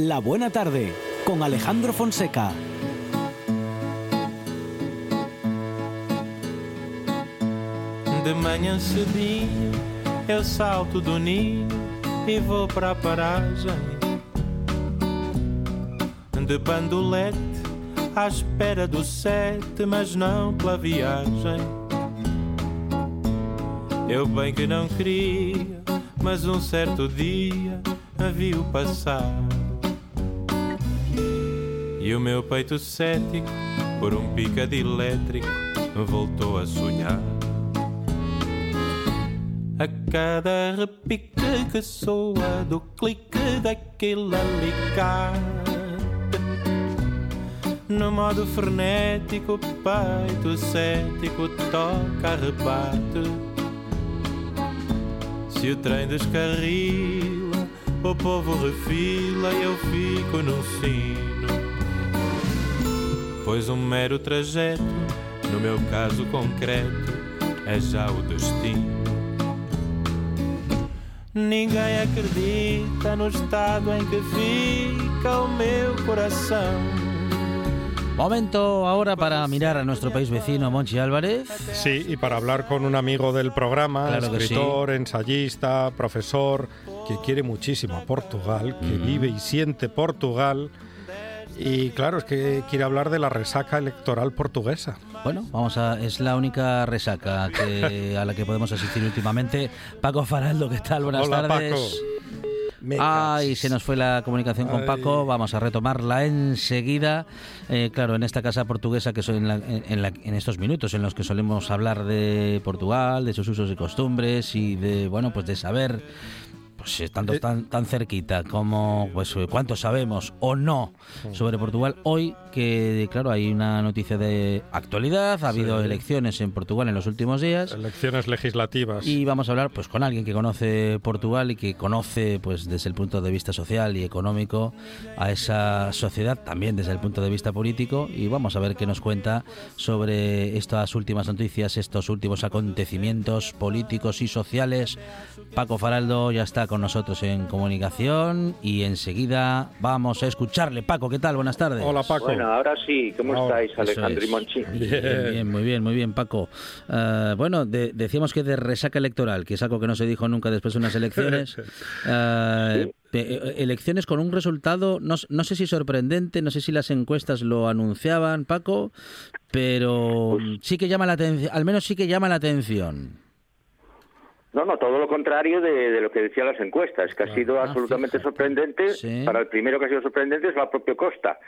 La Buena Tarde con Alejandro Fonseca. De manhã cedinho eu salto do ninho e vou para a paragem de bandolete à espera do sete, mas não pela viagem. Eu bem que não queria, mas um certo dia a viu passar. E o meu peito cético, por um picado elétrico, voltou a sonhar. A cada repique que soa do clique daquele alicate No modo frenético, o peito cético toca rebate Se o trem descarrila, o povo refila e eu fico no sino Pois um mero trajeto, no meu caso concreto, é já o destino Ninguém acredita no estado en que fica o meu corazón. Momento ahora para mirar a nuestro país vecino, Monchi Álvarez. Sí, y para hablar con un amigo del programa, Claro escritor, ensayista, profesor, que quiere muchísimo a Portugal, que vive y siente Portugal. Y claro, es que quiere hablar de la resaca electoral portuguesa. Bueno, vamos a es la única resaca que, a la que podemos asistir últimamente. Paco Faraldo, ¿qué tal? Buenas Hola, tardes. Paco. Ay, se nos fue la comunicación con. Paco. Vamos a retomarla enseguida. Eh, claro, en esta casa portuguesa que soy en, la- en la- en estos minutos en los que solemos hablar de Portugal, de sus usos y costumbres y de bueno, pues de saber pues estando Eh. tan, tan cerquita como pues eh, cuánto sabemos o no sobre Portugal hoy que claro hay una noticia de actualidad ha habido Sí. elecciones en Portugal en los últimos días Elecciones legislativas. y vamos a hablar pues con alguien que conoce Portugal y que conoce pues desde el punto de vista social y económico a esa sociedad también desde el punto de vista político y vamos a ver qué nos cuenta sobre estas últimas noticias, estos últimos acontecimientos políticos y sociales. Paco Faraldo ya está con nosotros en comunicación y enseguida vamos a escucharle. Paco, ¿qué tal? Buenas tardes. Hola, Paco. Bueno, ahora sí, ¿cómo Ahora, estáis, Alejandro y es. Monchi? Bien, bien, muy bien, muy bien, Paco. Eh, bueno, de- decíamos que de resaca electoral, que es algo que no se dijo nunca después de unas elecciones. Eh, eh, elecciones con un resultado, no sé si sorprendente, no sé si las encuestas lo anunciaban, Paco, pero Pues sí que llama la atención, al menos sí que llama la atención. No, no, todo lo contrario de, de lo que decían las encuestas, que ha sido Ah, absolutamente fíjate. sorprendente. Sí. Para el primero que ha sido sorprendente es la propia Costa,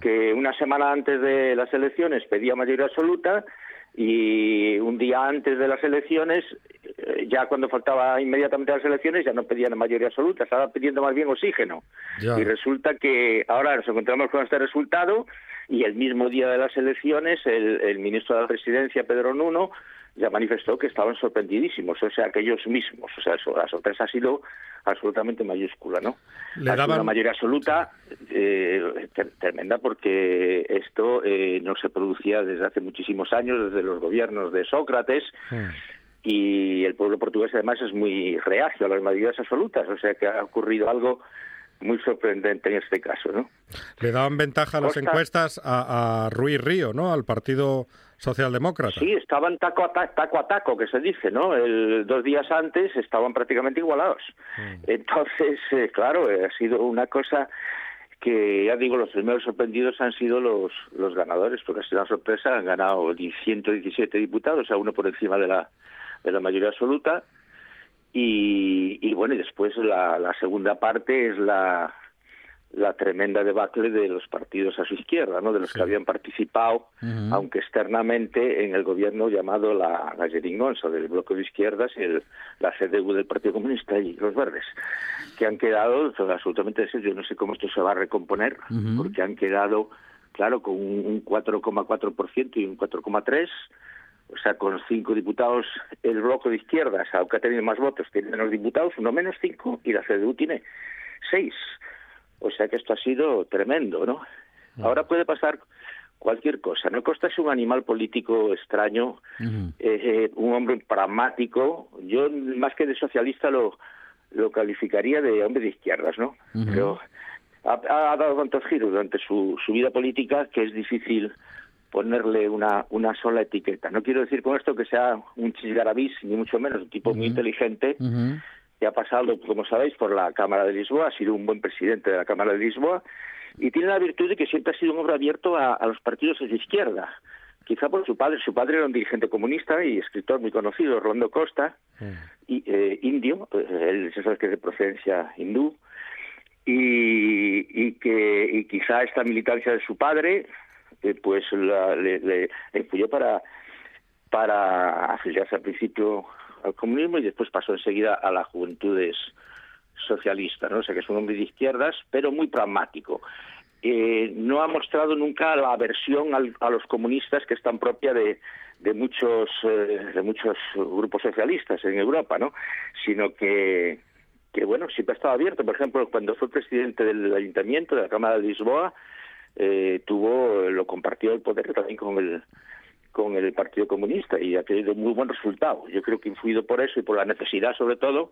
que una semana antes de las elecciones pedía mayoría absoluta y un día antes de las elecciones, eh, ya cuando faltaba inmediatamente las elecciones, ya no pedían mayoría absoluta, estaba pidiendo más bien oxígeno. Ya. Y resulta que ahora nos encontramos con este resultado y el mismo día de las elecciones el, el ministro de la Presidencia, Pedro Nuno, ya manifestó que estaban sorprendidísimos, o sea, que ellos mismos. O sea, la sorpresa ha sido absolutamente mayúscula, ¿no? Le daban- una mayoría absoluta eh, tremenda porque esto eh, no se producía desde hace muchísimos años, desde los gobiernos de Sócrates, Hmm. y el pueblo portugués además es muy reacio a las mayorías absolutas, o sea que ha ocurrido algo muy sorprendente en este caso, ¿no? Le daban ventaja a las Costa- encuestas a, a Ruiz Río, ¿no? Al Partido Socialdemócrata. Sí, estaban taco a, ta- taco a taco, que se dice, ¿no? El, dos días antes estaban prácticamente igualados. Entonces, eh, claro, eh, ha sido una cosa que, ya digo, los primeros sorprendidos han sido los, los ganadores, porque ha sido una sorpresa, han ganado 117 diputados, o sea, uno por encima de la, de la mayoría absoluta. Y, y bueno, y después la, la segunda parte es la, la tremenda debacle de los partidos a su izquierda, ¿no? de los Sí. que habían participado, aunque externamente, en el gobierno llamado la, la Geringonça, del bloque de izquierdas, y el, la CDU del Partido Comunista y los Verdes, que han quedado absolutamente, yo no sé cómo esto se va a recomponer, porque han quedado, claro, con un, un 4,4% y un 4,3%, o sea, con cinco diputados, el bloque de izquierdas, aunque ha tenido más votos, tiene menos diputados, uno menos cinco, y la CDU tiene seis. O sea que esto ha sido tremendo, ¿no? Ahora puede pasar cualquier cosa. No Costa es un animal político extraño, eh, eh, un hombre pragmático. Yo, más que de socialista, lo, lo calificaría de hombre de izquierdas, ¿no? Pero ha, dado tantos giros durante su, su vida política que es difícil ponerle una, una sola etiqueta. No quiero decir con esto que sea un chisgarabís, ni mucho menos, un tipo muy inteligente, que ha pasado, como sabéis, por la Cámara de Lisboa, ha sido un buen presidente de la Cámara de Lisboa, y tiene la virtud de que siempre ha sido un hombre abierto a, los partidos de izquierda. Quizá por su padre, su padre era un dirigente comunista y escritor muy conocido, Orlando Costa, y, eh, indio, eh, él se sabe que es de procedencia hindú, y, que quizá esta militancia de su padre eh, pues la, le, le, influyó para para afiliarse al principio al comunismo y después pasó enseguida a las juventudes socialistas, ¿no? O sea que es un hombre de izquierdas, pero muy pragmático. Eh, no ha mostrado nunca la aversión a los comunistas que es tan propia de, muchos eh, de muchos grupos socialistas en Europa, ¿no? Sino que que bueno, siempre ha estado abierto. Por ejemplo, cuando fue presidente del ayuntamiento, de la Cámara de Lisboa, eh, tuvo, lo compartió el poder también con el con el Partido Comunista y ha tenido muy buen resultado. Yo creo que influido por eso y por la necesidad, sobre todo,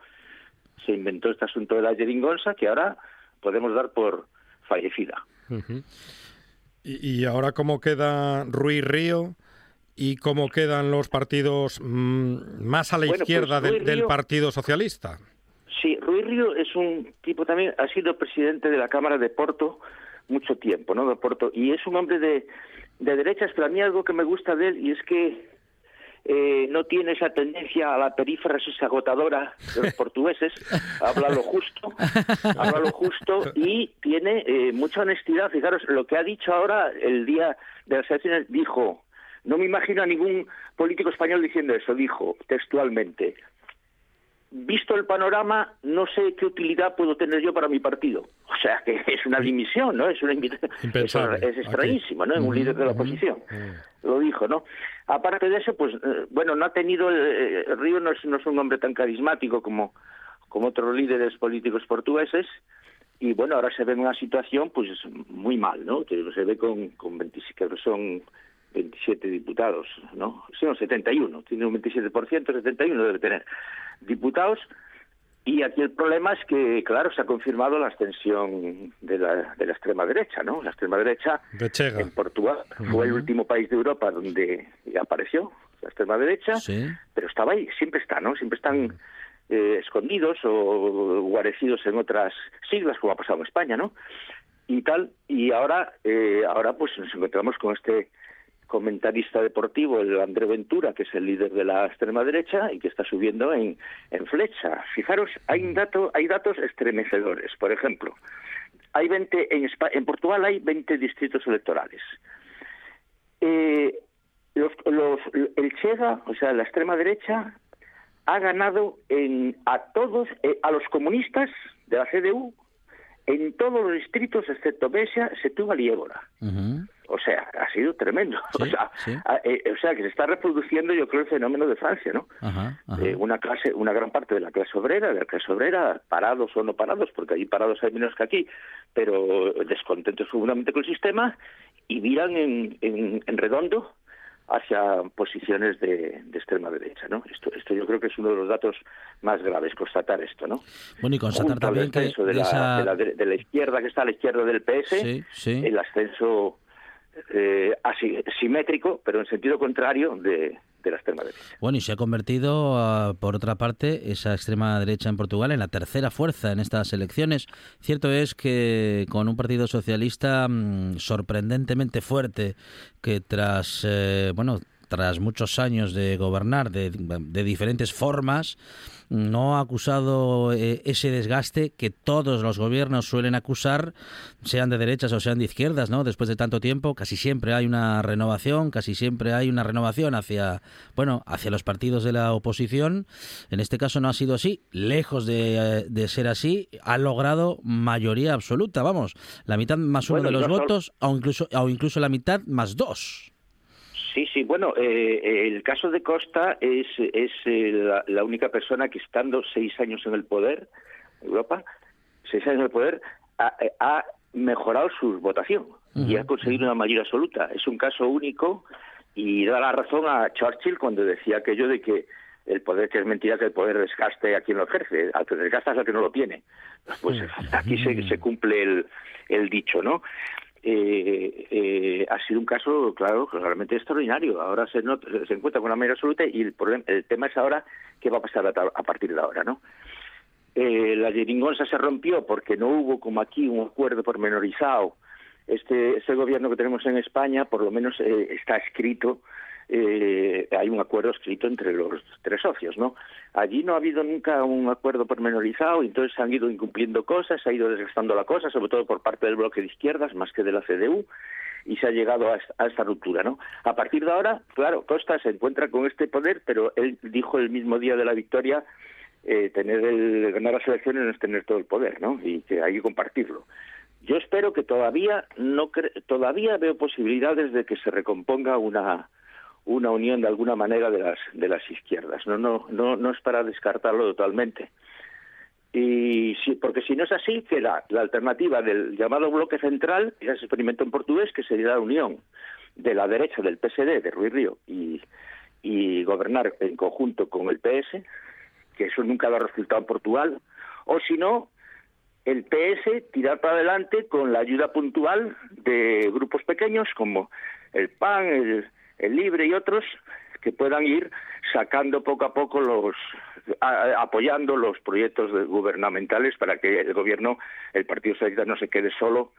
se inventó este asunto de la jeringonza que ahora podemos dar por fallecida. ¿Y, ahora cómo queda Ruiz Río? ¿Y cómo quedan los partidos mm, más a la pues izquierda del Partido Socialista? Sí, Ruiz Río es un tipo también, ha sido presidente de la Cámara de Porto mucho tiempo, ¿no? De Porto, y es un hombre de, de derechas, pero a mí algo que me gusta de él y es que eh, no tiene esa tendencia a la perífrasis agotadora de los portugueses, habla lo justo, habla lo justo y tiene eh, mucha honestidad. Fijaros, lo que ha dicho ahora el día de las elecciones, dijo, no me imagino a ningún político español diciendo eso, dijo textualmente, visto el panorama, no sé qué utilidad puedo tener yo para mi partido. O sea, que es una dimisión, ¿no? Es una es, extrañísimo, ¿no? En un líder de la oposición. Lo dijo, ¿no? Aparte de eso, pues, eh, bueno, no ha tenido... Eh, Río no es, no es un hombre tan carismático como, como otros líderes políticos portugueses, y bueno, ahora se ve en una situación, pues, muy mal, ¿no? Se ve con, con 27, son 27 diputados, ¿no? Sí, 71, tiene un 27%, 71 debe tener diputados. Y aquí el problema es que, claro, se ha confirmado la extensión de la, de la extrema derecha, ¿no? La extrema derecha en Portugal fue el último país de Europa donde apareció la extrema derecha, pero estaba ahí, siempre está, ¿no? Siempre están eh, escondidos o guarecidos en otras siglas, como ha pasado en España, ¿no? Y tal, y ahora, eh, ahora pues nos encontramos con este comentarista deportivo, el André Ventura, que es el líder de la extrema derecha y que está subiendo en, en flecha. Fijaros, hay, un dato, hay datos estremecedores. Por ejemplo, hay 20, en, en Portugal hay 20 distritos electorales. Eh, los, los, el Chega, o sea, la extrema derecha, ha ganado en, a todos, eh, a los comunistas de la CDU, en todos los distritos excepto Besia, Setúbal y Évora. O sea, ha sido tremendo. Eh, o, sea, que se está reproduciendo, yo creo, el fenómeno de Francia, ¿no? Eh, una clase, una gran parte de la clase obrera, de la clase obrera, parados o no parados, porque allí parados hay menos que aquí, pero descontentos seguramente con el sistema y miran en, en, redondo hacia posiciones de, extrema derecha, ¿no? Esto, esto yo creo que es uno de los datos más graves, constatar esto, ¿no? Bueno, y constatar también que de, la, de, la, izquierda que está a la izquierda del PS, el ascenso eh, simétrico, pero en sentido contrario de, la extrema derecha. Bueno, y se ha convertido, ah, por otra parte, esa extrema derecha en Portugal en la tercera fuerza en estas elecciones. Cierto es que con un partido socialista mm, sorprendentemente fuerte, que tras, eh, bueno, tras muchos años de gobernar de, de diferentes formas, no ha acusado eh, ese desgaste que todos los gobiernos suelen acusar, sean de derechas o sean de izquierdas, ¿no? Después de tanto tiempo, casi siempre hay una renovación, casi siempre hay una renovación hacia, bueno, hacia los partidos de la oposición. En este caso no ha sido así, lejos de, ser así, ha logrado mayoría absoluta, vamos, la mitad más uno de los votos, o incluso, o incluso la mitad más dos. Sí, sí, bueno, eh, el caso de Costa es, es eh, la, única persona que estando seis años en el poder, Europa, seis años en el poder, ha, mejorado su votación y ha conseguido una mayoría absoluta. Es un caso único y da la razón a Churchill cuando decía aquello de que el poder que es mentira que el poder desgaste a quien lo ejerce, al que desgasta es al que no lo tiene. Pues aquí se, se cumple el, el dicho, ¿no? Eh, eh, ha sido un caso, claro, realmente extraordinario. Ahora se, se encuentra con una mayoría absoluta y el, problema, el tema es ahora qué va a pasar a, partir de ahora, ¿no? Eh, la jeringonza se rompió porque no hubo como aquí un acuerdo pormenorizado. Este, este gobierno que tenemos en España, por lo menos eh, está escrito eh, hay un acuerdo escrito entre los tres socios, ¿no? Allí no ha habido nunca un acuerdo pormenorizado, entonces han ido incumpliendo cosas, se ha ido desgastando la cosa, sobre todo por parte del bloque de izquierdas, más que de la CDU, y se ha llegado a, esta ruptura, ¿no? A partir de ahora, claro, Costa se encuentra con este poder, pero él dijo el mismo día de la victoria eh, tener el ganar las elecciones no es tener todo el poder, ¿no? Y que hay que compartirlo. Yo espero que todavía no todavía veo posibilidades de que se recomponga una una unión de alguna manera de las de las izquierdas. No no no no es para descartarlo totalmente. Y si, porque si no es así, que la, alternativa del llamado bloque central es ese experimento en portugués que sería la unión de la derecha del PSD de Ruiz Río y, gobernar en conjunto con el PS, que eso nunca ha resultado en Portugal, o si no, el PS tirar para adelante con la ayuda puntual de grupos pequeños como el PAN, el, el Libre y otros que puedan ir sacando poco a poco los apoyando los proyectos gubernamentales para que el gobierno el Partido Socialista no se quede solo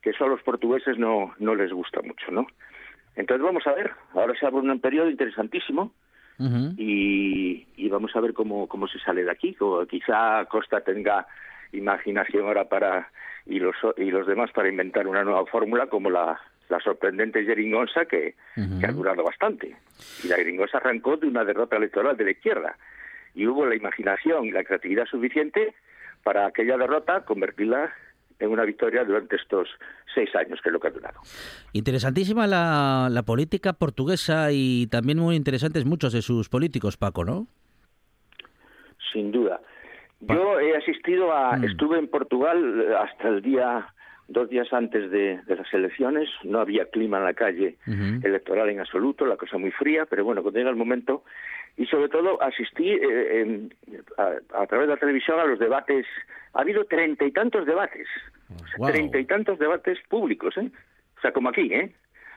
que eso a los portugueses no no les gusta mucho no entonces vamos a ver. Ahora se abre un periodo interesantísimo y, y, vamos a ver cómo cómo se sale de aquí. O quizá Costa tenga imaginación ahora para y los y los demás para inventar una nueva fórmula como la la sorprendente jeringonza que, ha durado bastante. Y la jeringonza arrancó de una derrota electoral de la izquierda. Y hubo la imaginación y la creatividad suficiente para aquella derrota convertirla en una victoria durante estos seis años, que es lo que ha durado. Interesantísima la, la política portuguesa y también muy interesantes muchos de sus políticos, Paco, ¿no? Sin duda. Yo he asistido a, mm. estuve en Portugal hasta el día dos días antes de, las elecciones, no había clima en la calle electoral en absoluto, la cosa muy fría, pero bueno, cuando llega el momento, y sobre todo asistí eh, a, través de la televisión a los debates, ha habido treinta y tantos debates, treinta y tantos debates públicos, ¿eh? O sea, como aquí, ¿eh?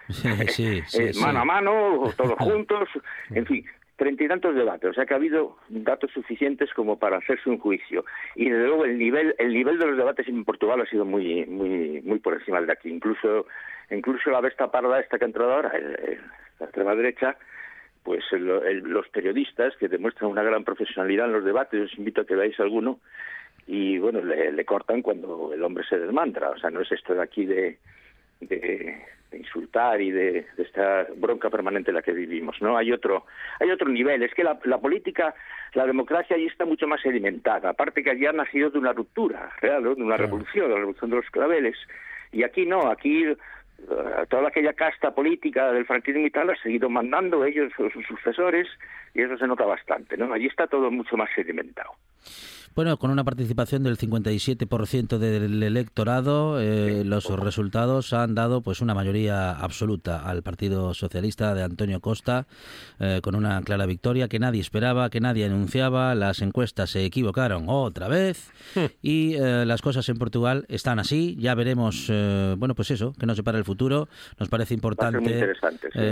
Sí, sí, eh, mano a mano, todos juntos, en fin, treinta y tantos debates, o sea que ha habido datos suficientes como para hacerse un juicio. Y desde luego el nivel, el nivel de los debates en Portugal ha sido muy, muy, muy por encima de aquí. Incluso, incluso la besta parda esta que ha entrado ahora, la extrema derecha, pues los periodistas que demuestran una gran profesionalidad en los debates, os invito a que veáis alguno, y bueno, le, cortan cuando el hombre se desmantra. O sea, no es esto de aquí de de insultar y de, esta bronca permanente en la que vivimos no hay otro hay otro nivel. Es que la, política la democracia allí está mucho más sedimentada. Aparte que allí ha nacido de una ruptura real de una revolución de la revolución de los claveles. Y aquí no aquí eh, toda aquella casta política del franquismo y tal ha seguido mandando ellos sus sucesores y eso se nota bastante no allí está todo mucho más sedimentado bueno, con una participación del 57% del electorado, eh, los resultados han dado pues una mayoría absoluta al Partido Socialista de Antonio Costa, eh, con una clara victoria que nadie esperaba, que nadie anunciaba. Las encuestas se equivocaron otra vez hmm. y eh, las cosas en Portugal están así. Ya veremos, bueno, pues eso, que nos separa el futuro. Nos parece importante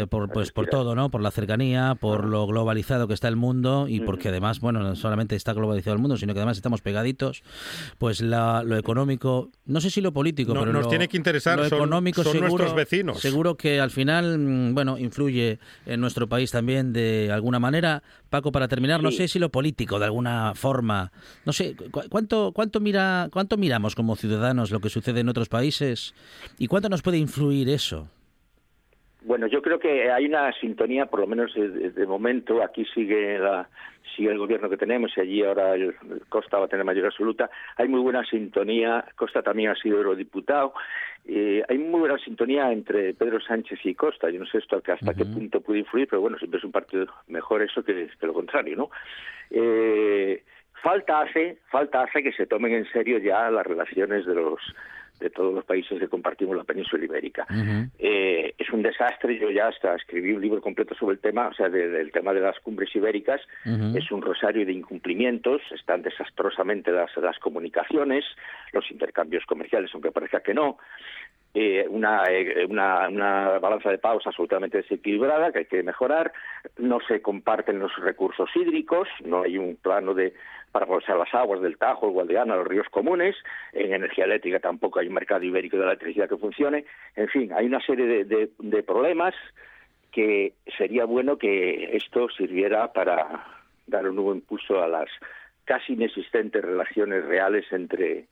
por, pues por todo, ¿no? Por la cercanía, por lo globalizado que está el mundo y porque además, bueno, no solamente está globalizado el mundo, sino que además estamos pegaditos, pues lo económico, no sé si lo político, pero nos tiene que interesar, lo económico son, nuestros vecinos. Seguro que al final, mm, bueno, influye en nuestro país también de alguna manera. Paco, para terminar, no sé si lo político de alguna forma, no sé, ¿cuánto, cuánto, mira, cuánto miramos como ciudadanos lo que sucede en otros países y cuánto nos puede influir eso? Bueno, yo creo que hay una sintonía, por lo menos de, momento, aquí sigue la, sigue el gobierno que tenemos y allí ahora el, Costa va a tener mayoría absoluta. Hay muy buena sintonía, Costa también ha sido eurodiputado, eh, hay muy buena sintonía entre Pedro Sánchez y Costa. Yo no sé esto hasta qué punto puede influir, pero bueno, siempre es un partido mejor eso que, que lo contrario, ¿no? Eh, falta hace, falta hace que se tomen en serio ya las relaciones de los de todos los países que compartimos la península ibérica. Eh, es un desastre, yo ya hasta escribí un libro completo sobre el tema, o sea, del tema de las cumbres ibéricas, es un rosario de incumplimientos, están desastrosamente las, las comunicaciones, los intercambios comerciales, aunque parezca que no, eh, una, eh, una, balanza de pagos absolutamente desequilibrada que hay que mejorar, no se comparten los recursos hídricos, no hay un plano de para aprovechar las aguas del Tajo, el Guadiana, los ríos comunes, en energía eléctrica tampoco hay un mercado ibérico de electricidad que funcione, en fin, hay una serie de, de problemas que sería bueno que esto sirviera para dar un nuevo impulso a las casi inexistentes relaciones reales entre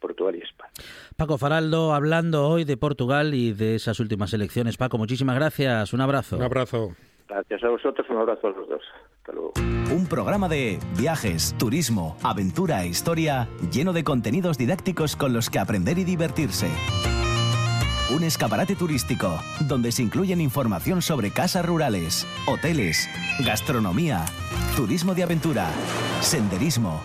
Portugal y España. Paco Faraldo, hablando hoy de Portugal y de esas últimas elecciones. Paco, muchísimas gracias. Un abrazo. Un abrazo. Gracias a vosotros, un abrazo a los dos. Hasta luego. Un programa de viajes, turismo, aventura e historia lleno de contenidos didácticos con los que aprender y divertirse. Un escaparate turístico donde se incluyen información sobre casas rurales, hoteles, gastronomía, turismo de aventura, senderismo,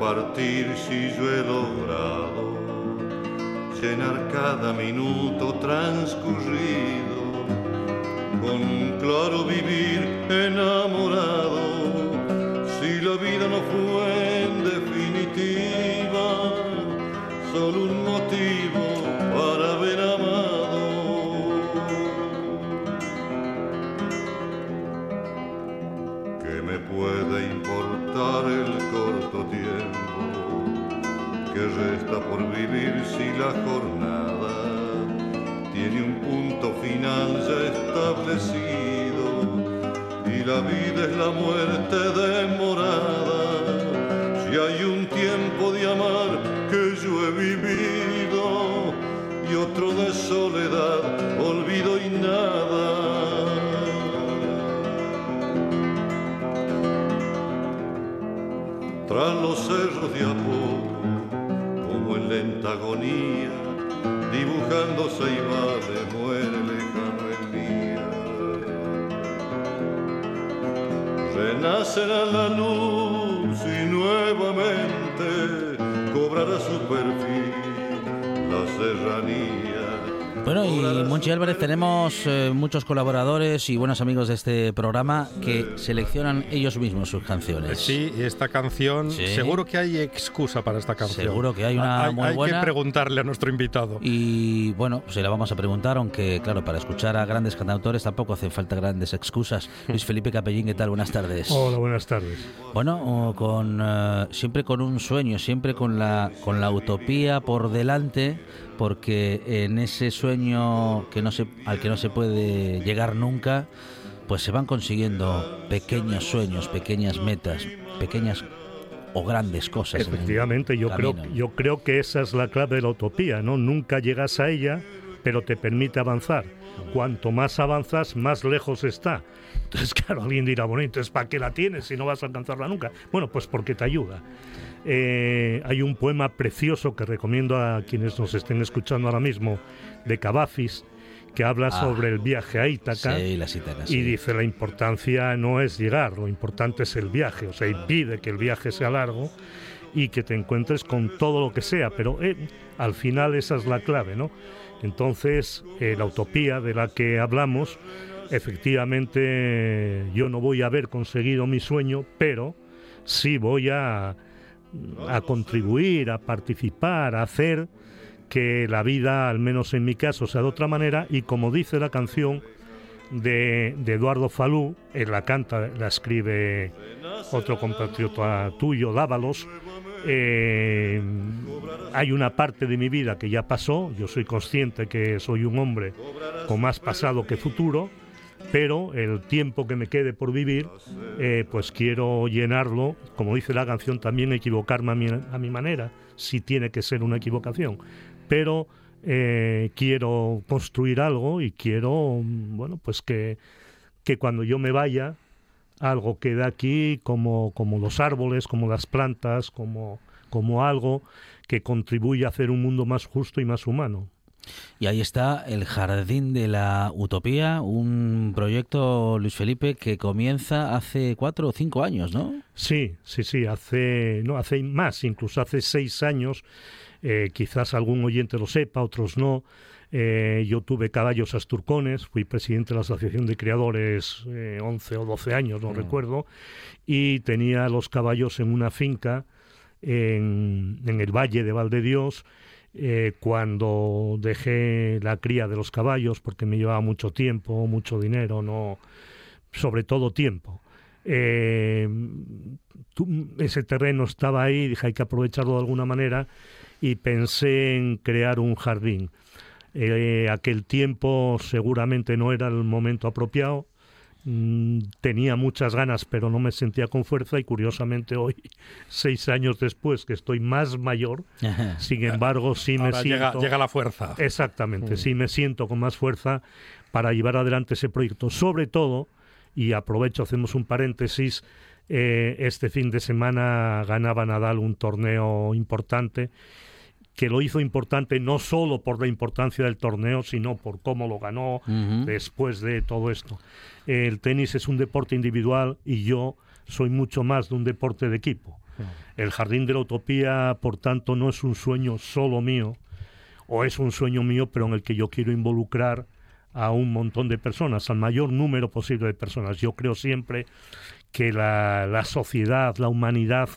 Partir si yo he logrado llenar cada minuto transcurrido con un claro vivir enamorado? Si la vida no fue en definitiva solo un tenemos eh, muchos colaboradores y buenos amigos de este programa que seleccionan ellos mismos sus canciones. Sí, esta canción, Sí. seguro que hay excusa para esta canción. Seguro que hay una hay, muy hay buena. que preguntarle a nuestro invitado. Y bueno, se la vamos a preguntar, aunque claro, para escuchar a grandes cantautores tampoco hacen falta grandes excusas. Luis Felipe Capellín, ¿qué tal? Buenas tardes. Hola, buenas tardes. Bueno, con eh, siempre con un sueño, siempre con la con la utopía por delante, porque en ese sueño que no se al que no se puede llegar nunca, pues se van consiguiendo pequeños sueños, pequeñas metas, pequeñas o grandes cosas. Efectivamente, yo creo, yo creo que esa es la clave de la utopía, ¿no? Nunca llegas a ella, pero te permite avanzar. Cuanto más avanzas, más lejos está. Entonces, claro, alguien dirá, bueno, entonces ¿para qué la tienes si no vas a alcanzarla nunca? Bueno, pues porque te ayuda. Eh, hay un poema precioso que recomiendo a quienes nos estén escuchando ahora mismo, de Cavafis, que habla Ah. sobre el viaje a Ítaca. Sí, Y dice, la importancia no es llegar, lo importante es el viaje. O sea, impide que el viaje sea largo y que te encuentres con todo lo que sea. Pero eh, al final esa es la clave, ¿no? Entonces, eh, la utopía de la que hablamos, efectivamente, yo no voy a haber conseguido mi sueño, pero sí voy a, a contribuir, a participar, a hacer que la vida, al menos en mi caso, sea de otra manera y como dice la canción, de, de Eduardo Falú, en la canta, la escribe otro compatriota tuyo, Dávalos. Eh, hay una parte de mi vida que ya pasó, yo soy consciente que soy un hombre con más pasado que futuro, pero el tiempo que me quede por vivir, eh, pues quiero llenarlo, como dice la canción, también equivocarme a mi, manera, si tiene que ser una equivocación, pero eh, quiero construir algo y quiero, bueno, pues que, que cuando yo me vaya, algo quede aquí como, como los árboles, como las plantas, como, como algo que contribuye a hacer un mundo más justo y más humano. Y ahí está el Jardín de la Utopía, un proyecto, Luis Felipe, que comienza hace cuatro o cinco años, ¿no? Sí, sí, sí, hace, no, hace más, incluso hace seis años, eh, quizás algún oyente lo sepa, otros no. Eh, yo tuve caballos asturcones, fui presidente de la Asociación de Criadores eh, 11 o 12 años, no Mm. recuerdo, y tenía los caballos en una finca en, en el Valle de Valdedios, eh, cuando dejé la cría de los caballos, porque me llevaba mucho tiempo, mucho dinero, no, sobre todo tiempo. Eh, ese terreno estaba ahí, dije hay que aprovecharlo de alguna manera y pensé en crear un jardín. Eh, aquel tiempo seguramente no era el momento apropiado. Mm, tenía muchas ganas, pero no me sentía con fuerza y curiosamente hoy, seis años después, que estoy más mayor, sin embargo, sí me Ahora llega, siento... llega la fuerza. Exactamente, sí me siento con más fuerza para llevar adelante ese proyecto. Sobre todo, y aprovecho, hacemos un paréntesis, eh, este fin de semana ganaba Nadal un torneo importante que lo hizo importante no solo por la importancia del torneo, sino por cómo lo ganó después de todo esto. El tenis es un deporte individual y yo soy mucho más de un deporte de equipo. El Jardín de la Utopía, por tanto, no es un sueño solo mío, o es un sueño mío, pero en el que yo quiero involucrar a un montón de personas, al mayor número posible de personas. Yo creo siempre que la, la sociedad, la humanidad,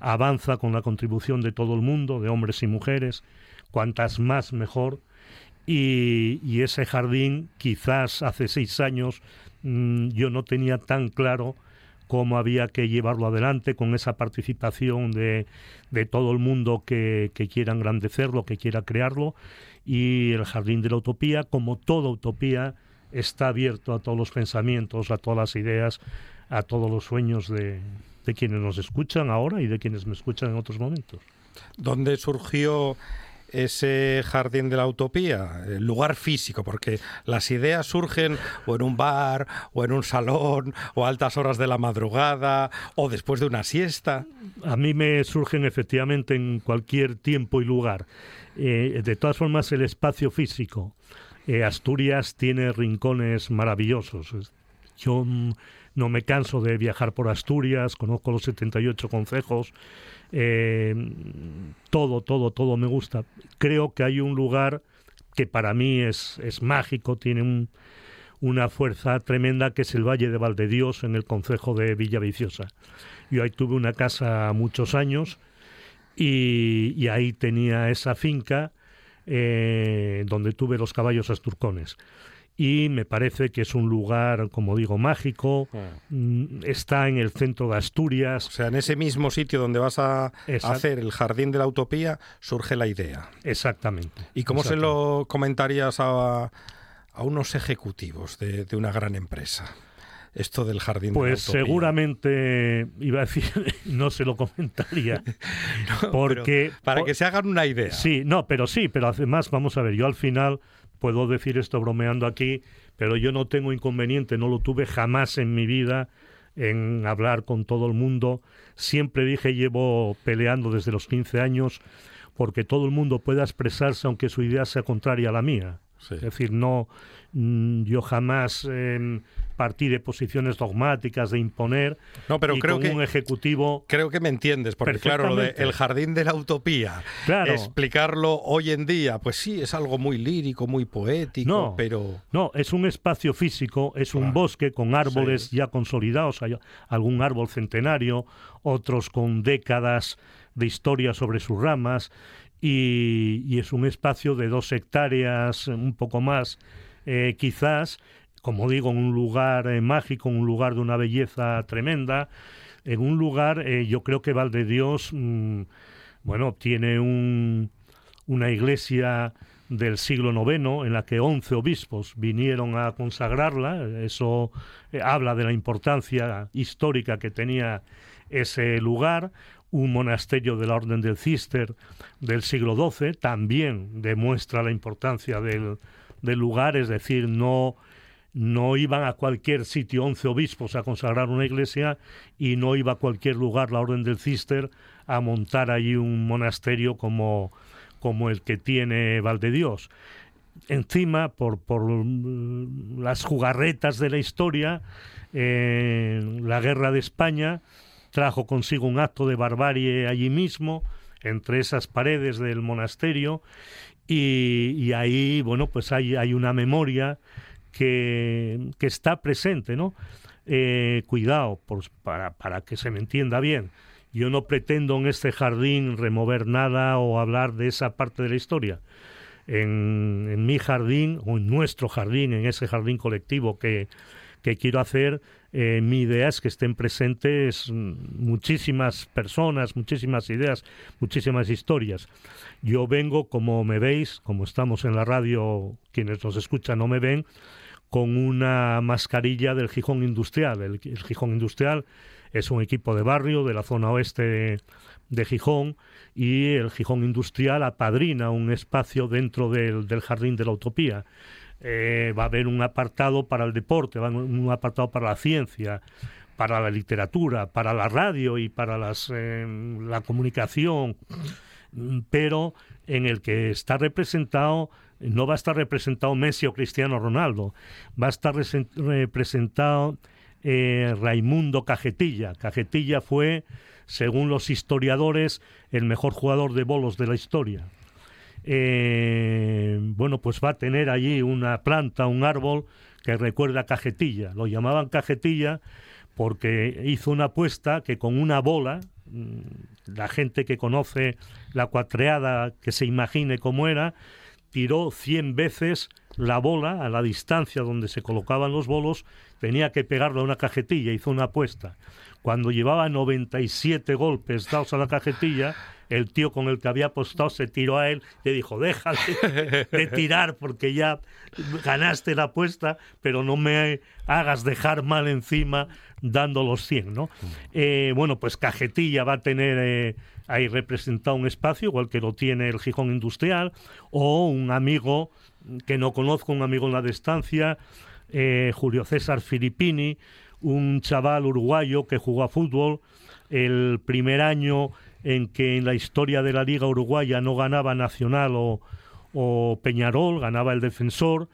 avanza con la contribución de todo el mundo, de hombres y mujeres, cuantas más mejor. Y, ese jardín, quizás hace seis años, mm, yo no tenía tan claro cómo había que llevarlo adelante con esa participación de, todo el mundo que quiera engrandecerlo, que quiera crearlo. Y el Jardín de la Utopía, como toda utopía, está abierto a todos los pensamientos, a todas las ideas, a todos los sueños de, de quienes nos escuchan ahora y de quienes me escuchan en otros momentos. ¿Dónde surgió ese jardín de la utopía? El lugar físico, porque las ideas surgen o en un bar, o en un salón, o a altas horas de la madrugada, o después de una siesta. A mí me surgen efectivamente en cualquier tiempo y lugar. Eh, de todas formas, el espacio físico. Eh, Asturias tiene rincones maravillosos. Yo mm, no me canso de viajar por Asturias, conozco los 78 concejos, eh, todo, todo, todo me gusta. Creo que hay un lugar que para mí es, es mágico, tiene un- una fuerza tremenda, que es el Valle de Valdedios, en el concejo de Villaviciosa. Yo ahí tuve una casa muchos años y, y ahí tenía esa finca eh, donde tuve los caballos asturcones. Y me parece que es un lugar, como digo, mágico. Mm, Está en el centro de Asturias. O sea, en ese mismo sitio donde vas a Exact- hacer el jardín de la utopía, surge la idea. Exactamente. ¿Y cómo se lo comentarías a, a unos ejecutivos de, de una gran empresa? Esto del jardín Pues de la utopía. seguramente, iba a decir, no se lo comentaría. No, porque para por- que se hagan una idea. Sí, no, pero sí, pero además, vamos a ver, yo al final puedo decir esto bromeando aquí, pero yo no tengo inconveniente, no lo tuve jamás en mi vida en hablar con todo el mundo. Siempre dije, llevo peleando desde los 15 años porque todo el mundo pueda expresarse aunque su idea sea contraria a la mía. Sí. Es decir, no, mm, yo jamás eh, partí de posiciones dogmáticas de imponer. No, pero y creo con que- un ejecutivo Creo que me entiendes, porque claro, lo de el jardín de la utopía, Claro. explicarlo hoy en día, pues sí, es algo muy lírico, muy poético, No. pero No, es un espacio físico, es un bosque con árboles Sí. ya consolidados, hay algún árbol centenario, otros con décadas de historia sobre sus ramas, y, y es un espacio de dos hectáreas, un poco más, eh, quizás, como digo, en un lugar eh, mágico, en un lugar de una belleza tremenda, en un lugar, eh, yo creo que Valde Dios, mm, bueno, tiene un, una iglesia del siglo IX en la que once obispos vinieron a consagrarla. Eso eh, habla de la importancia histórica que tenía ese lugar. Un monasterio de la Orden del Cister del siglo XII también demuestra la importancia del lugar, es decir, no no iban a cualquier sitio once obispos a consagrar una iglesia y no iba a cualquier lugar la Orden del Cister a montar allí un monasterio como, como el que tiene Valdedios. Encima, por, por mm, las jugarretas de la historia, eh, la guerra de España trajo consigo un acto de barbarie allí mismo, entre esas paredes del monasterio, y, ahí, bueno, pues hay, hay una memoria que, está presente, ¿no? Eh, cuidado, para, que se me entienda bien. Yo no pretendo en este jardín remover nada o hablar de esa parte de la historia. En, mi jardín, o en nuestro jardín, en ese jardín colectivo que, que quiero hacer, eh, mi idea es que estén presentes muchísimas personas, muchísimas ideas, muchísimas historias. Yo vengo, como me veis, como estamos en la radio, quienes nos escuchan no me ven, con una mascarilla del Gijón Industrial. El, Gijón Industrial es un equipo de barrio de la zona oeste de, Gijón y el Gijón Industrial apadrina un espacio dentro del, Jardín de la Utopía. Eh, va a haber un apartado para el deporte, va a haber un apartado para la ciencia, para la literatura, para la radio y para las, eh, la comunicación, pero en el que está representado no va a estar representado Messi o Cristiano Ronaldo, va a estar representado eh, Raimundo Cajetilla. Cajetilla fue, según los historiadores, el mejor jugador de bolos de la historia. Eh, bueno, pues va a tener allí una planta, un árbol que recuerda a Cajetilla. Lo llamaban Cajetilla porque hizo una apuesta que con una bola, mm, la gente que conoce la cuatreada, que se imagine cómo era, tiró 100 veces la bola a la distancia donde se colocaban los bolos, tenía que pegarle a una cajetilla, hizo una apuesta. Cuando llevaba 97 golpes dados a la cajetilla, el tío con el que había apostado se tiró a él y le dijo, déjale de tirar porque ya ganaste la apuesta, pero no me hagas dejar mal encima dando los 100, ¿no? Eh, bueno, pues Cajetilla va a tener eh, ahí representado un espacio, igual que lo tiene el Gijón Industrial, o un amigo que no conozco, un amigo en la distancia, eh, Julio César Filippini, un chaval uruguayo que jugó a fútbol el primer año en que en la historia de la Liga Uruguaya no ganaba Nacional o, Peñarol, ganaba el defensor,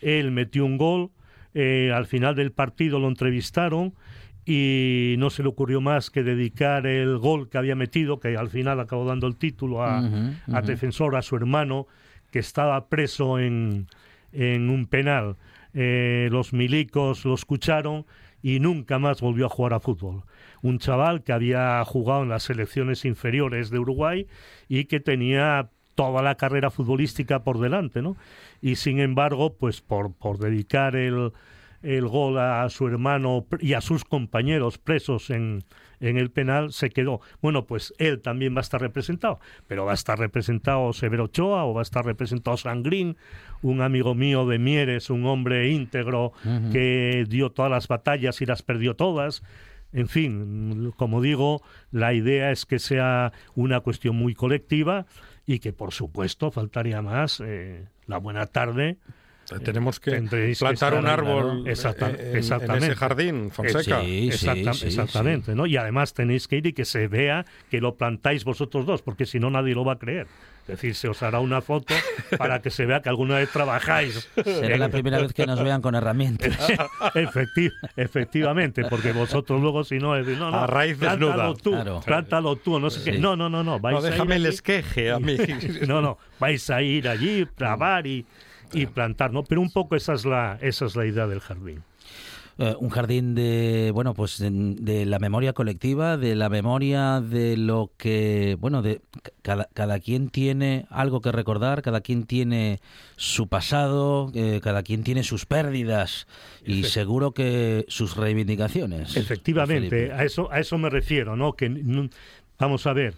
él metió un gol, eh, al final del partido lo entrevistaron y no se le ocurrió más que dedicar el gol que había metido, que al final acabó dando el título a, defensor, a su hermano, que estaba preso en, en un penal. Eh, los milicos lo escucharon y nunca más volvió a jugar a fútbol. Un chaval que había jugado en las selecciones inferiores de Uruguay y que tenía toda la carrera futbolística por delante, ¿no? Y sin embargo, pues por, por dedicar el, el gol a su hermano y a sus compañeros presos en, en el penal, se quedó. Bueno, pues él también va a estar representado, pero va a estar representado Severo Ochoa o va a estar representado Sangrín, un amigo mío de Mieres, un hombre íntegro que dio todas las batallas y las perdió todas. En fin, como digo, la idea es que sea una cuestión muy colectiva y que, por supuesto, faltaría más eh, la buena tarde tenemos que plantar un árbol en, ese jardín, Fonseca. Sí, exactamente, ¿no? Y además tenéis que ir y que se vea que lo plantáis vosotros dos, porque si no nadie lo va a creer. Es decir, se os hará una foto para que se vea que alguna vez trabajáis. Será la primera vez que nos vean con herramientas. efectivamente, porque vosotros luego si no, es no, no, a raíz desnuda. tú, plántalo tú, no sé qué. No, no, no, no. no, déjame el esqueje a mí. No, no, vais a ir allí, trabar y y plantar, ¿no? Pero un poco esa es la, esa es la idea del jardín. Eh, un jardín de, bueno, pues de, la memoria colectiva, de la memoria de lo que, bueno, de cada, cada quien tiene algo que recordar, cada quien tiene su pasado, eh, cada quien tiene sus pérdidas y seguro que sus reivindicaciones. Efectivamente, a eso, a eso me refiero, ¿no? Que vamos a ver.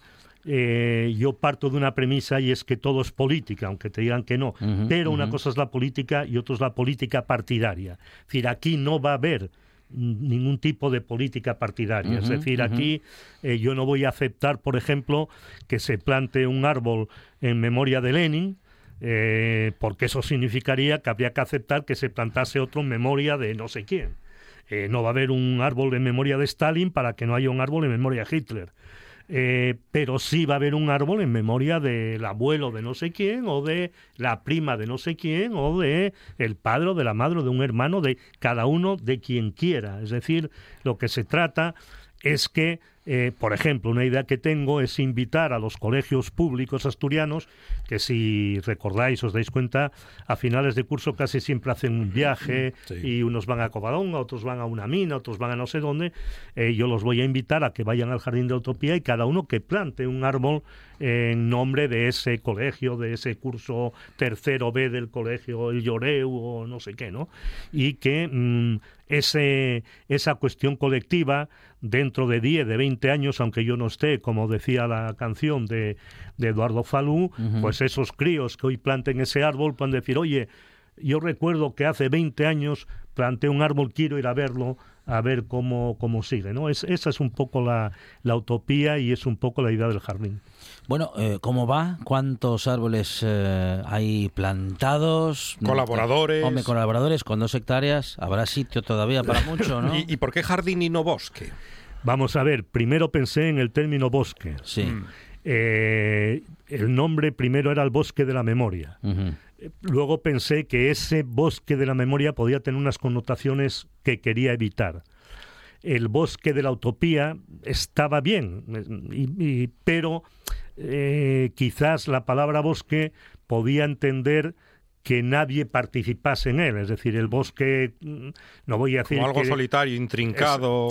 Eh, yo parto de una premisa y es que todo es política, aunque te digan que no. pero una cosa es la política y otra es la política partidaria. Es decir, aquí no va a haber ningún tipo de política partidaria. es decir, aquí eh, yo no voy a aceptar, por ejemplo, que se plante un árbol en memoria de Lenin, eh, porque eso significaría que habría que aceptar que se plantase otro en memoria de no sé quién. no va a haber un árbol en memoria de Stalin para que no haya un árbol en memoria de Hitler. Eh, pero sí va a haber un árbol en memoria del abuelo de no sé quién, o de la prima de no sé quién, o de el padre o de la madre o de un hermano, de cada uno de quien quiera. Es decir, lo que se trata es que eh, por ejemplo, una idea que tengo es invitar a los colegios públicos asturianos, que si recordáis, os dais cuenta, a finales de curso casi siempre hacen un viaje y unos van a Covadonga, otros van a una mina, otros van a no sé dónde. Eh, yo los voy a invitar a que vayan al Jardín de Utopía y cada uno que plante un árbol en nombre de ese colegio, de ese curso tercero B del colegio El Lloreu o no sé qué, ¿no? Y que mm, ese, esa cuestión colectiva dentro de 10, de 20 años, aunque yo no esté, como decía la canción de, de Eduardo Falú, pues esos críos que hoy planten ese árbol pueden decir, oye, yo recuerdo que hace 20 años planté un árbol, quiero ir a verlo, a ver cómo, cómo sigue. ¿no? Es, esa es un poco la, la utopía y es un poco la idea del jardín. Bueno, eh, ¿cómo va? ¿Cuántos árboles eh, hay plantados? Colaboradores. Hombre, colaboradores con dos hectáreas. Habrá sitio todavía para mucho, ¿no? ¿Y, por qué jardín y no bosque? Vamos a ver, primero pensé en el término bosque. Sí. Mm. Eh, el nombre primero era el bosque de la memoria. Luego pensé que ese bosque de la memoria podía tener unas connotaciones que quería evitar. El bosque de la utopía estaba bien, pero eh, quizás la palabra bosque podía entender que nadie participase en él, es decir, el bosque, mm, no voy a decir... Como algo solitario, intrincado,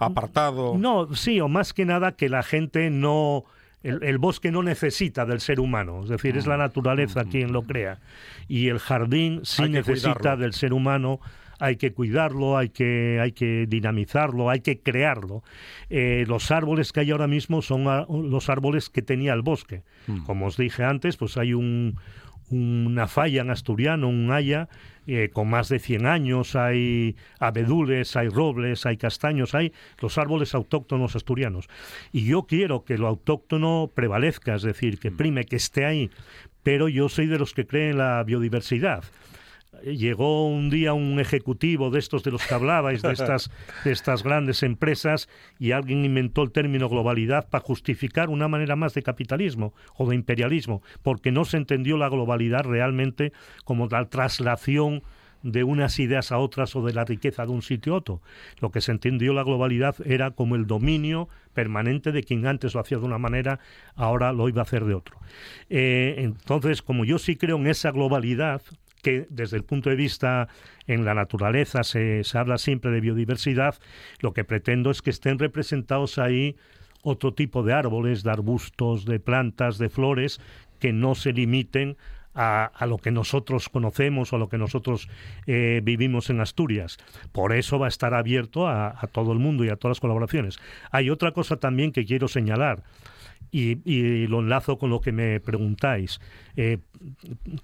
apartado. No, sí, o más que nada que la gente no el, bosque no necesita del ser humano, es decir, es la naturaleza quien lo crea. Y el jardín sí necesita del ser humano hay que cuidarlo, hay que, hay que dinamizarlo, hay que crearlo. Eh, los árboles que hay ahora mismo son los árboles que tenía el bosque. Mm. Como os dije antes, pues hay un, una falla en asturiano, un haya, eh, con más de 100 años, hay abedules, hay robles, hay castaños, hay los árboles autóctonos asturianos. Y yo quiero que lo autóctono prevalezca, es decir, que mm. prime, que esté ahí, pero yo soy de los que creen en la biodiversidad llegó un día un ejecutivo de estos de los que hablabais, de estas, de estas grandes empresas, y alguien inventó el término globalidad para justificar una manera más de capitalismo o de imperialismo, porque no se entendió la globalidad realmente como la traslación de unas ideas a otras o de la riqueza de un sitio a otro. Lo que se entendió la globalidad era como el dominio permanente de quien antes lo hacía de una manera, ahora lo iba a hacer de otro. Eh, entonces, como yo sí creo en esa globalidad, que desde el punto de vista en la naturaleza se, habla siempre de biodiversidad, lo que pretendo es que estén representados ahí otro tipo de árboles, de arbustos, de plantas, de flores, que no se limiten a, lo que nosotros conocemos o a lo que nosotros eh, vivimos en Asturias. Por eso va a estar abierto a, a todo el mundo y a todas las colaboraciones. Hay otra cosa también que quiero señalar. Y, lo enlazo con lo que me preguntáis. Eh,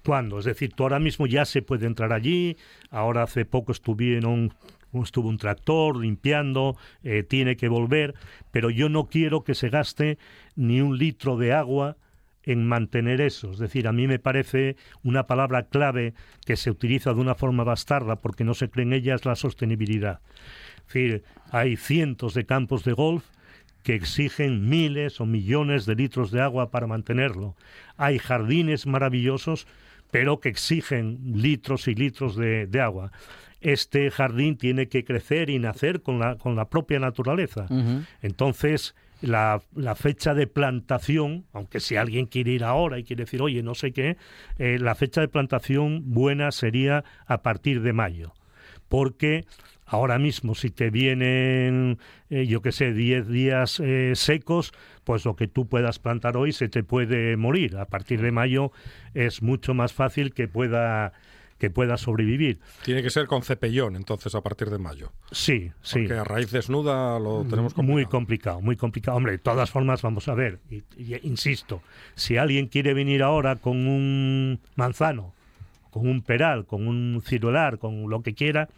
¿Cuándo? Es decir, tú ahora mismo ya se puede entrar allí, ahora hace poco estuvieron estuvo un tractor limpiando, eh, tiene que volver, pero yo no quiero que se gaste ni un litro de agua en mantener eso. Es decir, a mí me parece una palabra clave que se utiliza de una forma bastarda porque no se cree en ella es la sostenibilidad. Es decir, hay cientos de campos de golf que exigen miles o millones de litros de agua para mantenerlo. Hay jardines maravillosos, pero que exigen litros y litros de, agua. Este jardín tiene que crecer y nacer con la, con la propia naturaleza. Entonces, la, fecha de plantación, aunque si alguien quiere ir ahora y quiere decir, oye, no sé qué, eh, la fecha de plantación buena sería a partir de mayo porque ahora mismo si te vienen, eh, yo qué sé, 10 días eh, secos, pues lo que tú puedas plantar hoy se te puede morir. A partir de mayo es mucho más fácil que pueda que pueda sobrevivir. Tiene que ser con cepellón, entonces, a partir de mayo. Sí, sí. Porque a raíz desnuda lo tenemos complicado. Muy complicado, muy complicado. Hombre, de todas formas, vamos a ver, y, insisto, si alguien quiere venir ahora con un manzano, con un peral, con un ciruelar, con lo que quiera,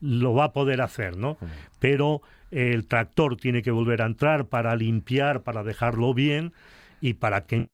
lo va a poder hacer, ¿no? Pero el tractor tiene que volver a entrar para limpiar, para dejarlo bien y para que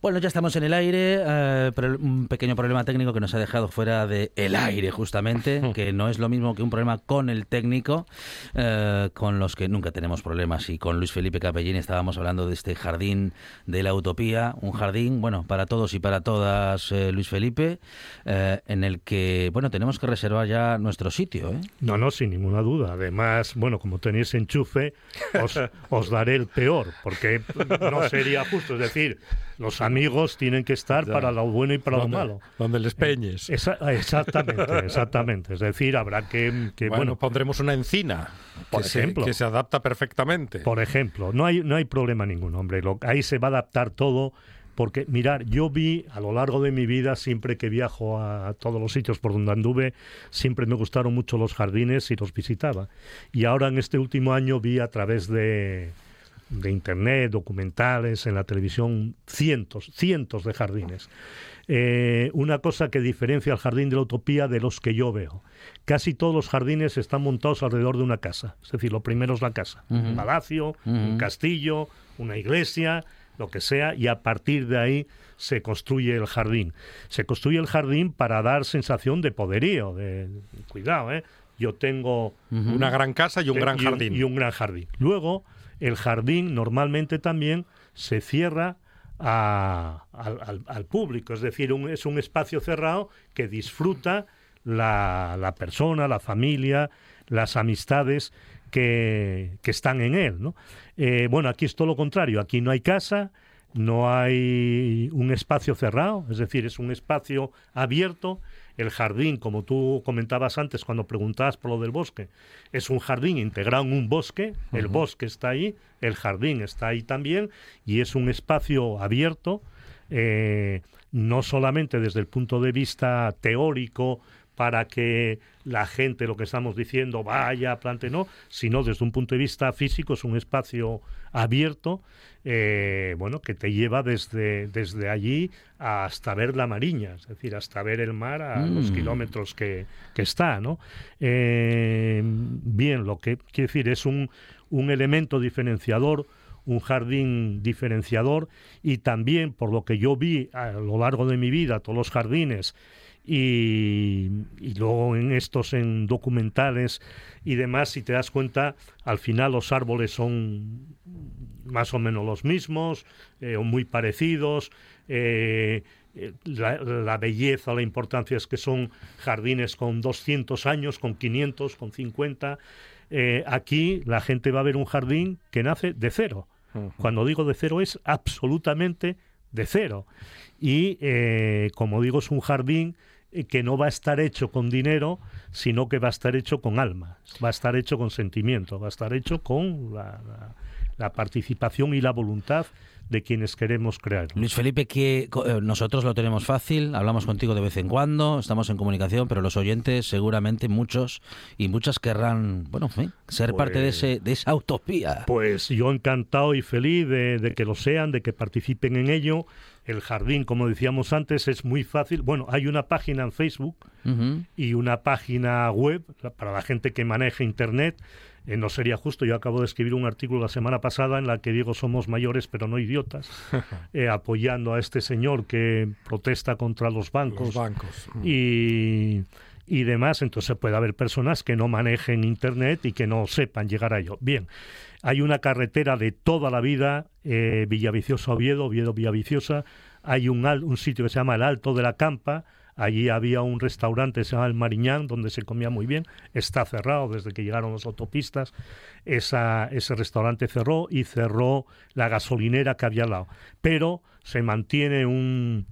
Bueno, ya estamos en el aire, eh, pero un pequeño problema técnico que nos ha dejado fuera del el aire, justamente, que no es lo mismo que un problema con el técnico, eh, con los que nunca tenemos problemas. Y con Luis Felipe Capellín estábamos hablando de este jardín de la utopía, un jardín, bueno, para todos y para todas, eh, Luis Felipe, en el que, bueno, tenemos que reservar ya nuestro sitio. No, no, sin ninguna duda. Además, bueno, como tenéis enchufe, os, os daré el peor, porque no sería justo. Es decir, los amigos tienen que estar para lo bueno y para lo malo. Donde les peñes. exactamente, exactamente. Es decir, habrá que... bueno, pondremos una encina. Por que ejemplo. Se, que se adapta perfectamente. Por ejemplo, no hay, no hay problema ninguno, hombre. ahí se va a adaptar todo porque mirar, yo vi a lo largo de mi vida, siempre que viajo a, todos los sitios por donde anduve, siempre me gustaron mucho los jardines y los visitaba. Y ahora en este último año vi a través de, de internet, documentales, en la televisión, cientos, cientos de jardines. Eh, una cosa que diferencia al jardín de la utopía de los que yo veo. Casi todos los jardines están montados alrededor de una casa. Es decir, lo primero es la casa. Un palacio, un castillo, una iglesia, lo que sea, y a partir de ahí se construye el jardín. Se construye el jardín para dar sensación de poderío, de cuidado, ¿eh? Yo tengo una gran casa y un gran jardín. y un gran jardín. Luego, el jardín normalmente también se cierra al, público, es decir, es un espacio cerrado que disfruta la, persona, la familia, las amistades que, están en él. Eh, bueno, aquí es todo lo contrario, aquí no hay casa, no hay un espacio cerrado, es decir, es un espacio abierto el jardín, como tú comentabas antes cuando preguntabas por lo del bosque, es un jardín integrado en un bosque, el bosque está ahí, el jardín está ahí también, y es un espacio abierto, eh, no solamente desde el punto de vista teórico, para que la gente, lo que estamos diciendo, vaya, plante, no, sino desde un punto de vista físico es un espacio abierto, eh, bueno, que te lleva desde, desde allí hasta ver la mariña, es decir, hasta ver el mar a los mm. kilómetros que, está, ¿no? Eh, bien, lo que quiere decir es un, un elemento diferenciador un jardín diferenciador y también por lo que yo vi a lo largo de mi vida, todos los jardines y, luego en estos en documentales y demás, si te das cuenta, al final los árboles son más o menos los mismos eh, o muy parecidos. Eh, eh, la, belleza, la importancia es que son jardines con 200 años, con 500, con 50. aquí la gente va a ver un jardín que nace de cero. Cuando digo de cero es absolutamente de cero. Y como digo, es un jardín que no va a estar hecho con dinero, sino que va a estar hecho con alma, va a estar hecho con sentimiento, va a estar hecho con la, participación y la voluntad de quienes queremos crear. Luis Felipe, que eh, nosotros lo tenemos fácil, hablamos contigo de vez en cuando, estamos en comunicación, pero los oyentes seguramente muchos y muchas querrán, bueno, ser parte de, pues ese, de esa utopía. Pues yo encantado y feliz de que lo sean, de que participen en ello el jardín, como decíamos antes, es muy fácil. Bueno, hay una página en Facebook y una página web para la gente que maneja Internet. Eh, no sería justo, yo acabo de escribir un artículo la semana pasada en la que digo somos mayores pero no idiotas, eh, apoyando a este señor que protesta contra los bancos. bancos. Y y demás, entonces puede haber personas que no manejen Internet y que no sepan llegar a ello. Bien, hay una carretera de toda la vida, eh, Villaviciosa-Oviedo, Oviedo-Villaviciosa, hay un, un sitio que se llama el Alto de la Campa, Allí había un restaurante se llama El Mariñán, donde se comía muy bien. Está cerrado desde que llegaron las autopistas. Ese restaurante cerró y cerró la gasolinera que había al lado. Pero se mantiene un,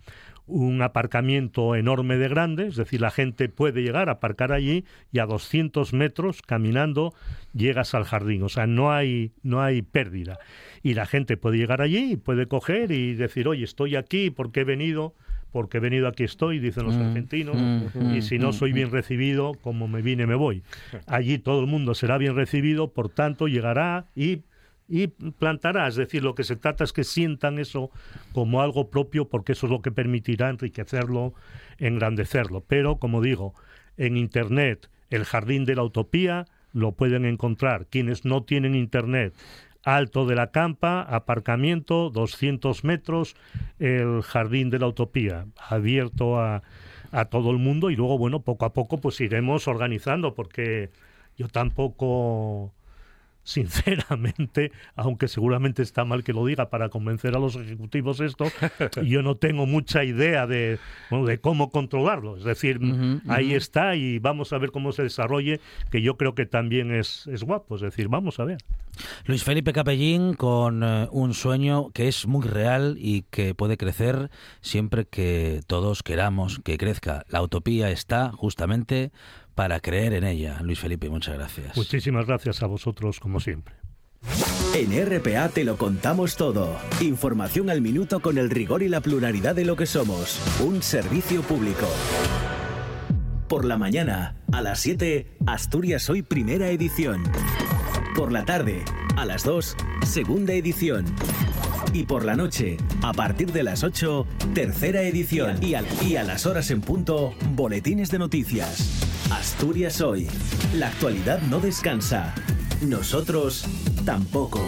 un aparcamiento enorme de grande, es decir, la gente puede llegar a aparcar allí y a 200 metros caminando llegas al jardín, o sea, no hay, no hay pérdida. Y la gente puede llegar allí y puede coger y decir, oye, estoy aquí porque he venido, porque he venido aquí estoy, dicen los Mm, argentinos, mm, y si no mm, soy bien recibido, como me vine, me voy. Allí todo el mundo será bien recibido, por tanto, llegará y y plantará. Es decir, lo que se trata es que sientan eso como algo propio, porque eso es lo que permitirá enriquecerlo, engrandecerlo. Pero, como digo, en Internet, el jardín de la utopía lo pueden encontrar. Quienes no tienen Internet, Alto de la Campa, aparcamiento, 200 metros, el jardín de la utopía, abierto a, a todo el mundo y luego, bueno, poco a poco pues iremos organizando, porque yo tampoco sinceramente, aunque seguramente está mal que lo diga para convencer a los ejecutivos esto, yo no tengo mucha idea de, bueno, de cómo controlarlo. Es decir, ahí está y vamos a ver cómo se desarrolle, que yo creo que también es, es guapo. Es decir, vamos a ver. Luis Felipe Capellín con eh, un sueño que es muy real y que puede crecer siempre que todos queramos que crezca. La utopía está justamente para creer en ella. Luis Felipe, muchas gracias. Muchísimas gracias a vosotros, como siempre. En RPA te lo contamos todo. Información al minuto con el rigor y la pluralidad de lo que somos. Un servicio público. Por la mañana, a las 7, Asturias Hoy Primera Edición. Por la tarde, a las 2, Segunda Edición. Y por la noche, a partir de las 8, Tercera Edición. Y, al- y a las horas en punto, Boletines de Noticias. Asturias Hoy. La actualidad no descansa. Nosotros tampoco.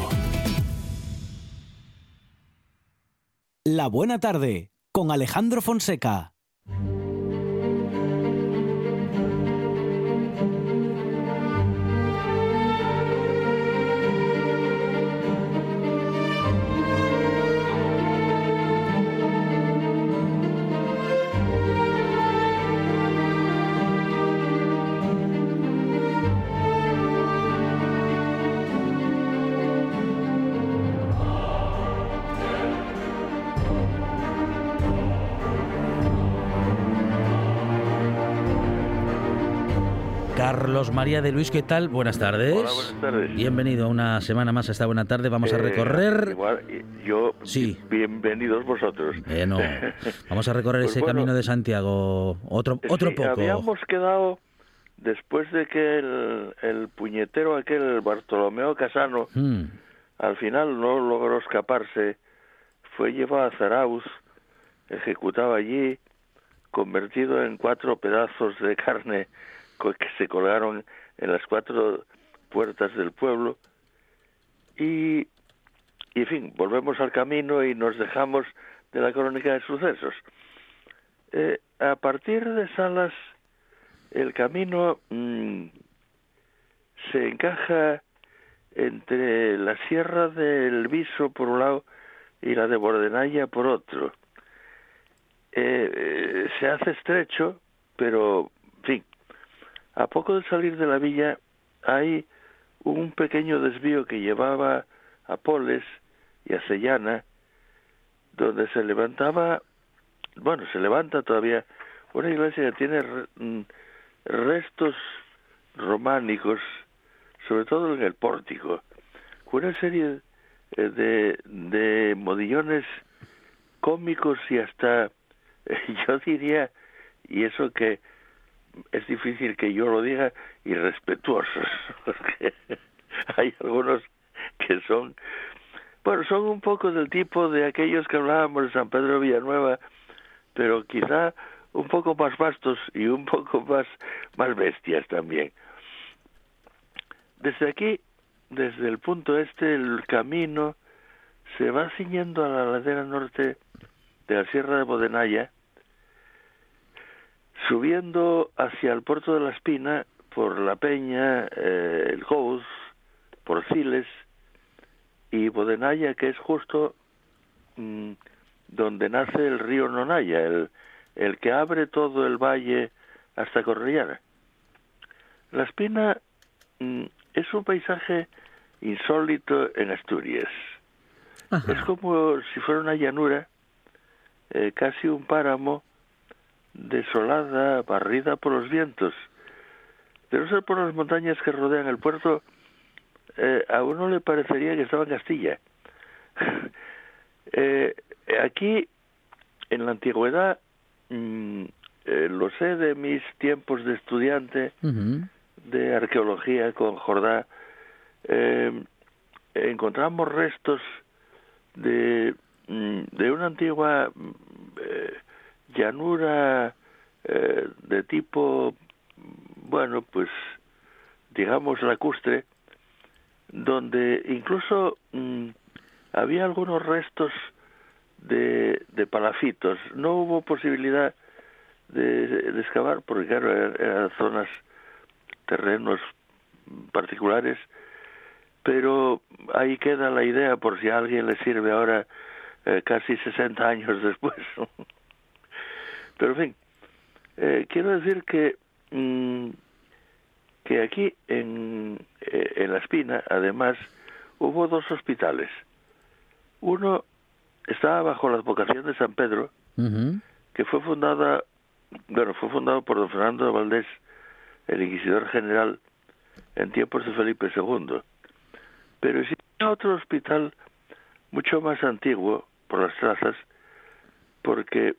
La buena tarde con Alejandro Fonseca. Carlos María de Luis, ¿qué tal? Buenas tardes. Hola, buenas tardes. Bienvenido a una semana más a esta buena tarde. Vamos a Eh, recorrer. igual, yo, Sí. bienvenidos vosotros. Bueno, vamos a recorrer Pues ese bueno, camino de Santiago. Otro, otro sí, poco. Habíamos quedado, después de que el, el puñetero aquel Bartolomeo Casano Mm, al final no logró escaparse, fue llevado a Zarauz, ejecutado allí, convertido en cuatro pedazos de carne que se colgaron en las cuatro puertas del pueblo y, y en fin, volvemos al camino y nos dejamos de la crónica de sucesos. Eh, a partir de Salas, el camino mm, se encaja entre la sierra del Viso por un lado y la de Bordenaya por otro. Eh, eh, se hace estrecho, pero, a poco de salir de la villa hay un pequeño desvío que llevaba a Poles y a Sellana, donde se levantaba, bueno, se levanta todavía una iglesia que tiene mm, restos románicos, sobre todo en el pórtico, con una serie eh, de, de modillones cómicos y hasta, yo diría, y eso que es difícil que yo lo diga, irrespetuosos, porque hay algunos que son, bueno, son un poco del tipo de aquellos que hablábamos de San Pedro Villanueva, pero quizá un poco más vastos y un poco más, más bestias también. Desde aquí, desde el punto este, el camino se va ciñendo a la ladera norte de la Sierra de Bodenaya, subiendo hacia el puerto de la Espina por La Peña, eh, el Gous, por Ciles y Bodenaya, que es justo mm, donde nace el río Nonaya, el, el que abre todo el valle hasta Correllana. La Espina mm, es un paisaje insólito en Asturias. Ajá. Es como si fuera una llanura eh, casi un páramo desolada, barrida por los vientos. De no ser por las montañas que rodean el puerto, eh, a uno le parecería que estaba en Castilla. Eh, aquí, en la antigüedad, mm, lo sé de mis tiempos de estudiante de arqueología con Jordá, encontramos restos de, mm, de una antigua eh, llanura eh, de tipo, bueno, pues digamos lacustre, donde incluso mm, había algunos restos de, de palafitos. No hubo posibilidad de, excavar porque, claro, eran zonas, terrenos particulares pero ahí queda la idea por si a alguien le sirve ahora eh, casi 60 años después. Pero en fin, eh, quiero decir que mm, que aquí en, eh, en La Espina, además, hubo dos hospitales. Uno estaba bajo la advocación de San Pedro, que fue fundada, bueno, fue fundado por don Fernando Valdés, el inquisidor general, en tiempos de Felipe II. Pero existía otro hospital mucho más antiguo por las trazas, porque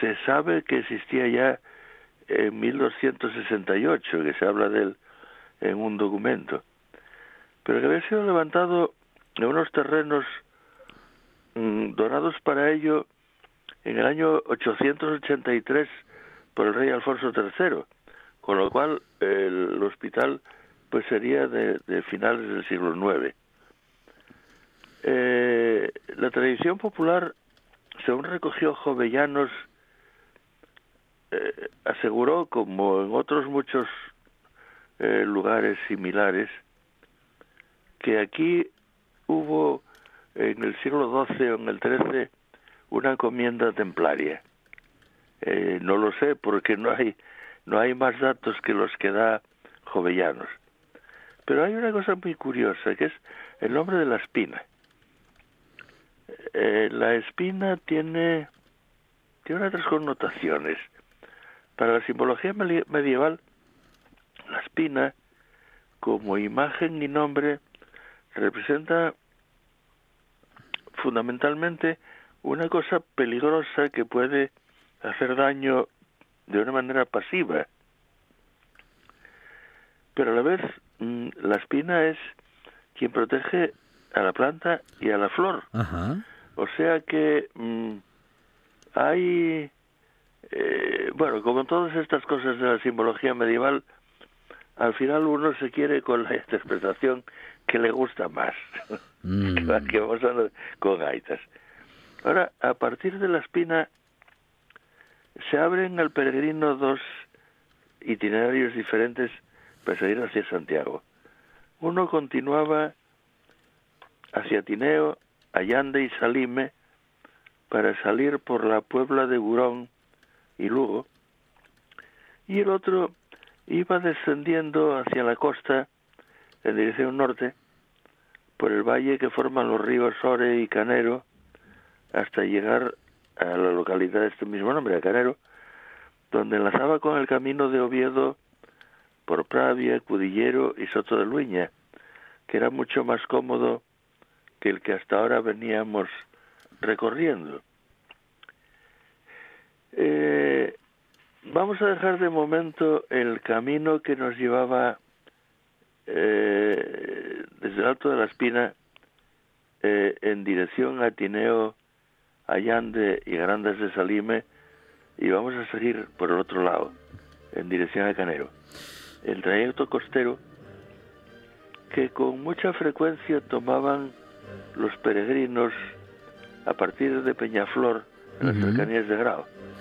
se sabe que existía ya en 1268, que se habla de él en un documento, pero que había sido levantado en unos terrenos mm, donados para ello en el año 883 por el rey Alfonso III, con lo cual el hospital pues sería de, finales del siglo IX. Eh, la tradición popular, según recogió Jovellanos, eh, aseguró, como en otros muchos eh, lugares similares, que aquí hubo en el siglo XII o en el XIII una encomienda templaria. no lo sé porque no hay no hay más datos que los que da Jovellanos. Pero hay una cosa muy curiosa que es el nombre de la espina. Eh, la espina tiene, tiene otras connotaciones. Para la simbología medieval, la espina, como imagen y nombre, representa fundamentalmente una cosa peligrosa que puede hacer daño de una manera pasiva. Pero a la vez, mm, la espina es quien protege a la planta y a la flor. O sea que mm, hay, eh, bueno, como todas estas cosas de la simbología medieval, al final uno se quiere con la interpretación que le gusta más, mm. que vamos a con gaitas. Ahora, a partir de la espina, se abren al peregrino dos itinerarios diferentes para salir hacia Santiago. Uno continuaba hacia Tineo Allande y Salime para salir por la Puebla de Burón y Lugo, y el otro iba descendiendo hacia la costa en dirección norte por el valle que forman los ríos Ore y Canero hasta llegar a la localidad de este mismo nombre, a Canero, donde enlazaba con el camino de Oviedo por Pravia, Cudillero y Soto de Luña, que era mucho más cómodo que el que hasta ahora veníamos recorriendo. Eh, vamos a dejar de momento el camino que nos llevaba eh, desde el Alto de la Espina eh, en dirección a Tineo, Allande y Grandes de Salime y vamos a seguir por el otro lado, en dirección a Canero. El trayecto costero que con mucha frecuencia tomaban los peregrinos a partir de Peñaflor, en las cercanías de Grau.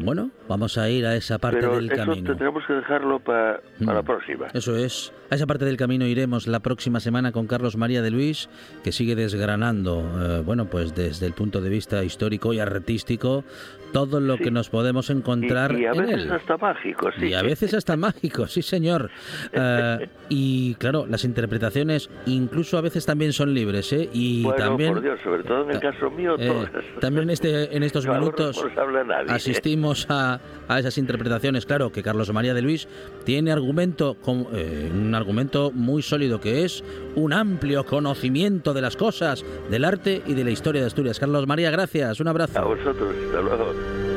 Bueno, vamos a ir a esa parte Pero del eso camino. tenemos que dejarlo pa- para la Mm. próxima. Eso es. A esa parte del camino iremos la próxima semana con Carlos María de Luis, que sigue desgranando, eh, bueno, pues desde el punto de vista histórico y artístico, todo lo que nos podemos encontrar y, y a en veces él. hasta mágico, sí. Y a veces hasta mágico, sí señor. Eh, y claro, las interpretaciones incluso a veces también son libres, ¿eh? Y bueno, también... por Dios, sobre todo en el caso mío, Eh, también este, en estos No minutos responsable a esas interpretaciones. Claro que Carlos María de Luis tiene argumento, con- eh, un argumento muy sólido que es un amplio conocimiento de las cosas, del arte y de la historia de Asturias. Carlos María, gracias. Un abrazo. A vosotros, hasta luego.